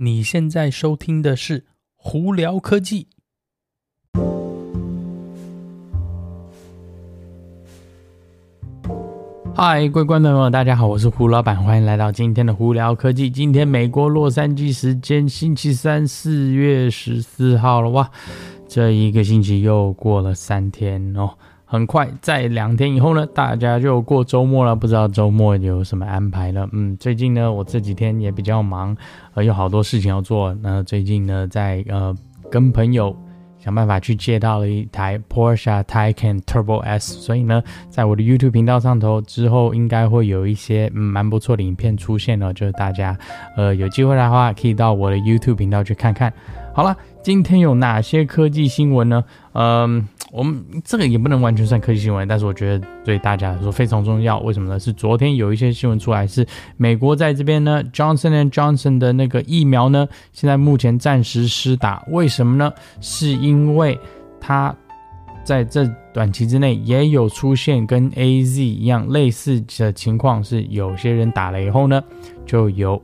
你现在收听的是《胡聊科技》。嗨，各位观众朋友，大家好，我是胡老板，欢迎来到今天的《胡聊科技》。今天美国洛杉矶时间星期三，四月十四号了哇！这一个星期又过了三天哦。很快，在两天以后呢，大家就过周末了。不知道周末有什么安排了？嗯，最近呢，我这几天也比较忙，呃，有好多事情要做。那最近呢，在呃跟朋友想办法去借到了一台 Porsche Taycan Turbo S，所以呢，在我的 YouTube 频道上头之后，应该会有一些嗯蛮不错的影片出现了。就是大家呃有机会的话，可以到我的 YouTube 频道去看看。好了，今天有哪些科技新闻呢？嗯。我们这个也不能完全算科技新闻，但是我觉得对大家来说非常重要。为什么呢？是昨天有一些新闻出来，是美国在这边呢，Johnson and Johnson 的那个疫苗呢，现在目前暂时施打。为什么呢？是因为它在这短期之内也有出现跟 AZ 一样类似的情况，是有些人打了以后呢，就有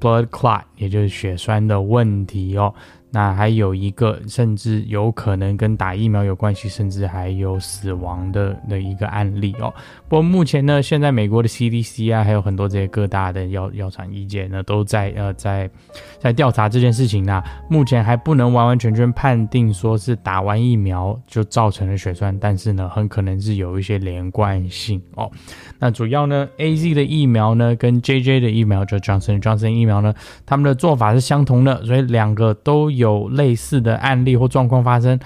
blood clot，也就是血栓的问题哦。那还有一个，甚至有可能跟打疫苗有关系，甚至还有死亡的的一个案例哦。不过目前呢，现在美国的 CDC 啊，还有很多这些各大的药药厂医界呢，都在呃在在调查这件事情啊。目前还不能完完全全判定说是打完疫苗就造成了血栓，但是呢，很可能是有一些连贯性哦。那主要呢，AZ 的疫苗呢，跟 JJ 的疫苗，就 Johnson Johnson 疫苗呢，他们的做法是相同的，所以两个都有。类似的案例或状况发生，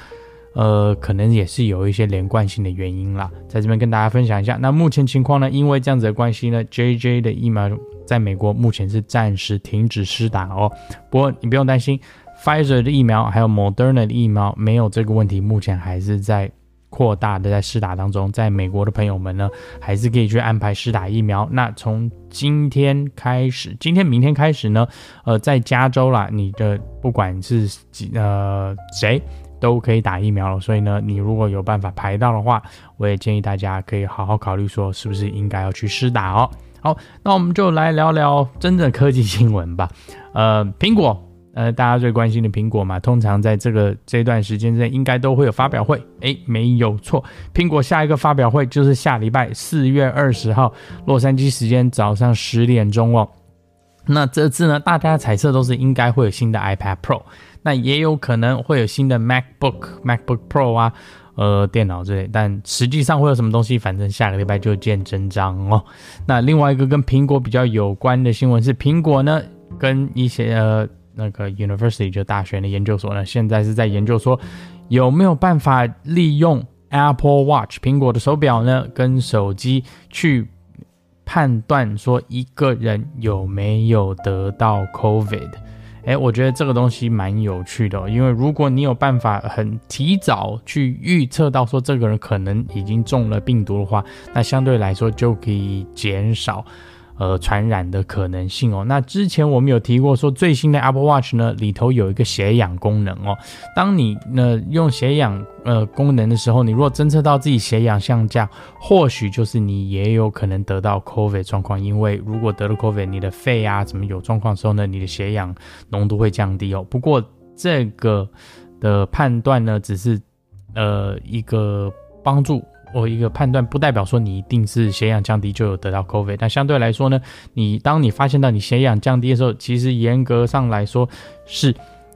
呃，可能也是有一些连贯性的原因啦，在这边跟大家分享一下。那目前情况呢，因为这样子的关系呢，JJ 的疫苗在美国目前是暂时停止施打哦。不过你不用担心，Pfizer 的疫苗还有 Moderna 的疫苗没有这个问题，目前还是在。扩大的在施打当中，在美国的朋友们呢，还是可以去安排施打疫苗。那从今天开始，今天明天开始呢，呃，在加州啦，你的不管是几呃谁都可以打疫苗了。所以呢，你如果有办法排到的话，我也建议大家可以好好考虑说，是不是应该要去施打哦。好，那我们就来聊聊真正科技新闻吧。呃，苹果。呃，大家最关心的苹果嘛，通常在这个这段时间之内，应该都会有发表会。诶，没有错，苹果下一个发表会就是下礼拜四月二十号，洛杉矶时间早上十点钟哦。那这次呢，大家猜测都是应该会有新的 iPad Pro，那也有可能会有新的 MacBook、MacBook Pro 啊，呃，电脑之类。但实际上会有什么东西，反正下个礼拜就见真章哦。那另外一个跟苹果比较有关的新闻是，苹果呢跟一些呃。那个 University 就大学的研究所呢，现在是在研究说有没有办法利用 Apple Watch 苹果的手表呢，跟手机去判断说一个人有没有得到 COVID。诶，我觉得这个东西蛮有趣的哦，因为如果你有办法很提早去预测到说这个人可能已经中了病毒的话，那相对来说就可以减少。呃，传染的可能性哦。那之前我们有提过，说最新的 Apple Watch 呢，里头有一个血氧功能哦。当你呢用血氧呃功能的时候，你如果侦测到自己血氧下降，或许就是你也有可能得到 COVID 状况。因为如果得了 COVID，你的肺啊怎么有状况的时候呢，你的血氧浓度会降低哦。不过这个的判断呢，只是呃一个帮助。我一个判断，不代表说你一定是血氧降低就有得到 COVID。但相对来说呢，你当你发现到你血氧降低的时候，其实严格上来说是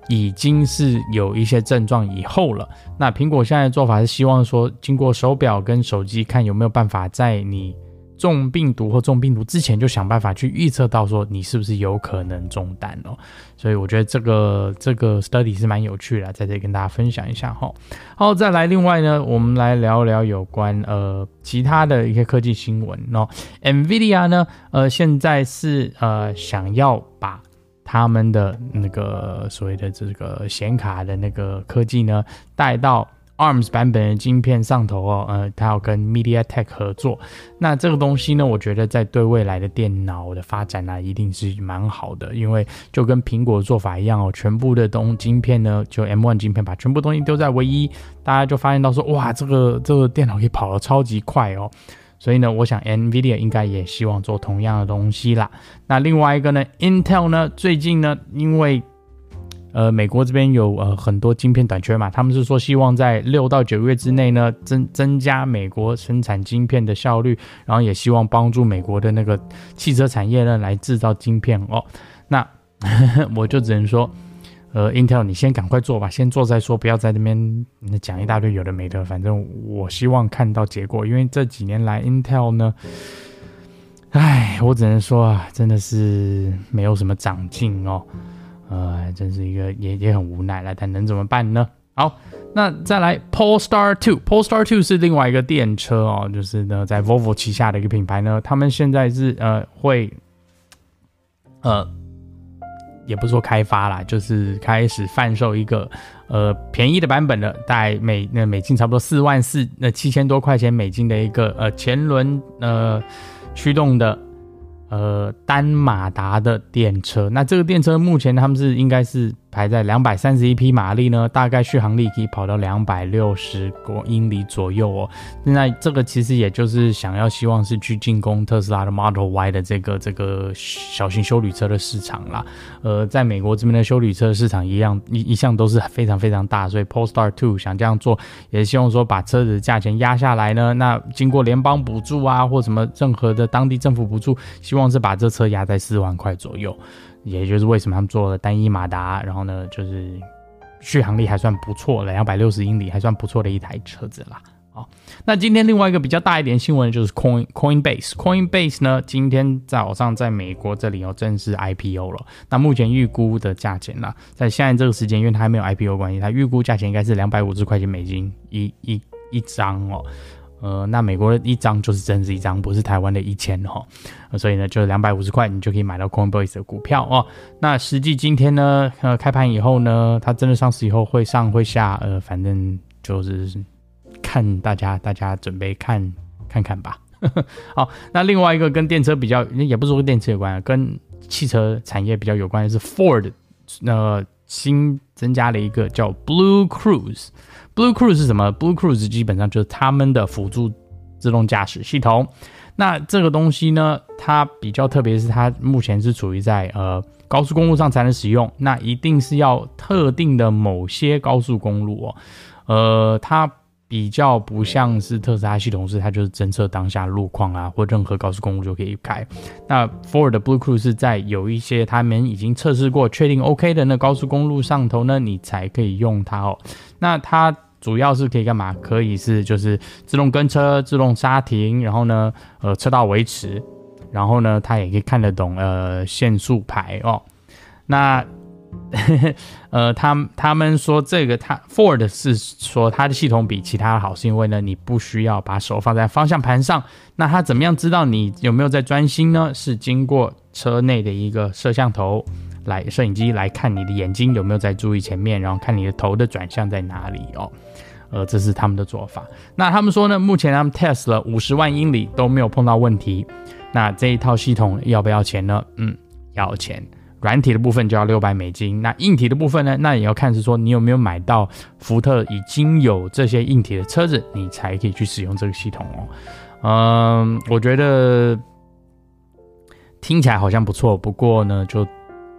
已经是有一些症状以后了。那苹果现在的做法是希望说，经过手表跟手机看有没有办法在你。中病毒或中病毒之前就想办法去预测到说你是不是有可能中弹哦，所以我觉得这个这个 study 是蛮有趣的，在这里跟大家分享一下哈。好，再来另外呢，我们来聊聊有关呃其他的一些科技新闻哦。NVIDIA 呢，呃现在是呃想要把他们的那个所谓的这个显卡的那个科技呢带到。ARMS 版本的晶片上头哦，呃，它要跟 MediaTek 合作。那这个东西呢，我觉得在对未来的电脑的发展呢、啊，一定是蛮好的。因为就跟苹果做法一样哦，全部的东晶片呢，就 M1 晶片，把全部东西丢在唯一，大家就发现到说，哇，这个这个电脑可以跑得超级快哦。所以呢，我想 NVIDIA 应该也希望做同样的东西啦。那另外一个呢，Intel 呢，最近呢，因为呃美国这边有呃很多晶片短缺嘛，他们是说希望在六到九月之内呢，增增加美国生产晶片的效率，然后也希望帮助美国的那个汽车产业呢来制造晶片哦。那 我就只能说。呃，Intel，你先赶快做吧，先做再说，不要在那边讲一大堆有的没的。反正我希望看到结果，因为这几年来 Intel 呢，唉，我只能说啊，真的是没有什么长进哦，呃，真是一个也也很无奈了，但能怎么办呢？好，那再来 Polestar Two。Polestar Two 是另外一个电车哦，就是呢在 Volvo 旗下的一个品牌呢，他们现在是呃会呃。也不是说开发啦，就是开始贩售一个呃便宜的版本的，大概美那美金差不多四万四那七千多块钱美金的一个呃前轮呃驱动的。呃，单马达的电车，那这个电车目前他们是应该是排在两百三十一匹马力呢，大概续航力可以跑到两百六十公英里左右哦。那这个其实也就是想要希望是去进攻特斯拉的 Model Y 的这个这个小型修旅车的市场啦。呃，在美国这边的修旅车市场一样一一向都是非常非常大，所以 Polestar 2想这样做，也希望说把车子的价钱压下来呢。那经过联邦补助啊，或什么任何的当地政府补助，希望是把这车压在四万块左右，也就是为什么他们做了单一马达，然后呢，就是续航力还算不错的，两百六十英里还算不错的一台车子啦。好，那今天另外一个比较大一点新闻就是 Coin Coinbase Coinbase 呢，今天早上在美国这里有正式 IPO 了。那目前预估的价钱呢，在现在这个时间，因为它还没有 IPO 关系，它预估价钱应该是两百五十块钱美金一一一张哦。呃，那美国的一张就是真是一张，不是台湾的一千哈，所以呢，就两百五十块，你就可以买到 Coinbase 的股票哦。那实际今天呢，呃，开盘以后呢，它真的上市以后会上会下，呃，反正就是看大家，大家准备看看看吧。好，那另外一个跟电车比较，也不是说跟电车有关，跟汽车产业比较有关的是 Ford，呃，新增加了一个叫 Blue Cruise。Blue Cruise 是什么？Blue Cruise 基本上就是他们的辅助自动驾驶系统。那这个东西呢，它比较特别，是它目前是处于在呃高速公路上才能使用。那一定是要特定的某些高速公路哦。呃，它比较不像是特斯拉系统，是它就是侦测当下路况啊，或任何高速公路就可以开。那 Ford 的 Blue Cruise 是在有一些他们已经测试过、确定 OK 的那高速公路上头呢，你才可以用它哦。那它。主要是可以干嘛？可以是就是自动跟车、自动刹停，然后呢，呃，车道维持，然后呢，它也可以看得懂呃限速牌哦。那 呃，他他们说这个他 Ford 是说它的系统比其他的好，是因为呢，你不需要把手放在方向盘上。那它怎么样知道你有没有在专心呢？是经过车内的一个摄像头。来，摄影机来看你的眼睛有没有在注意前面，然后看你的头的转向在哪里哦。呃，这是他们的做法。那他们说呢，目前他们 test 了五十万英里都没有碰到问题。那这一套系统要不要钱呢？嗯，要钱。软体的部分就要六百美金。那硬体的部分呢？那也要看是说你有没有买到福特已经有这些硬体的车子，你才可以去使用这个系统哦。嗯，我觉得听起来好像不错，不过呢，就。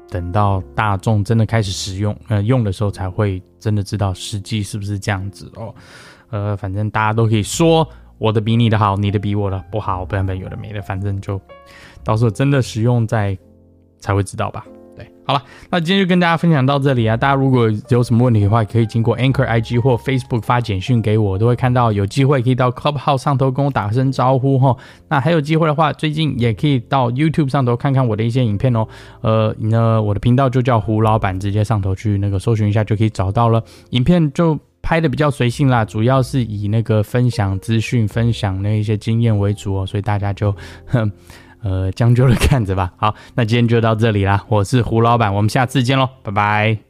等到大众真的开始使用，呃，用的时候才会真的知道实际是不是这样子哦。呃，反正大家都可以说我的比你的好，你的比我的不好，不然不然有的没的，反正就到时候真的使用再才会知道吧。好了，那今天就跟大家分享到这里啊！大家如果有什么问题的话，可以经过 Anchor IG 或 Facebook 发简讯给我，都会看到。有机会可以到 Clubhouse 上头跟我打声招呼哈。那还有机会的话，最近也可以到 YouTube 上头看看我的一些影片哦。呃，那我的频道就叫胡老板，直接上头去那个搜寻一下就可以找到了。影片就拍的比较随性啦，主要是以那个分享资讯、分享那一些经验为主哦，所以大家就哼。呃，将就着 看着吧。好，那今天就到这里啦。我是胡老板，我们下次见喽，拜拜。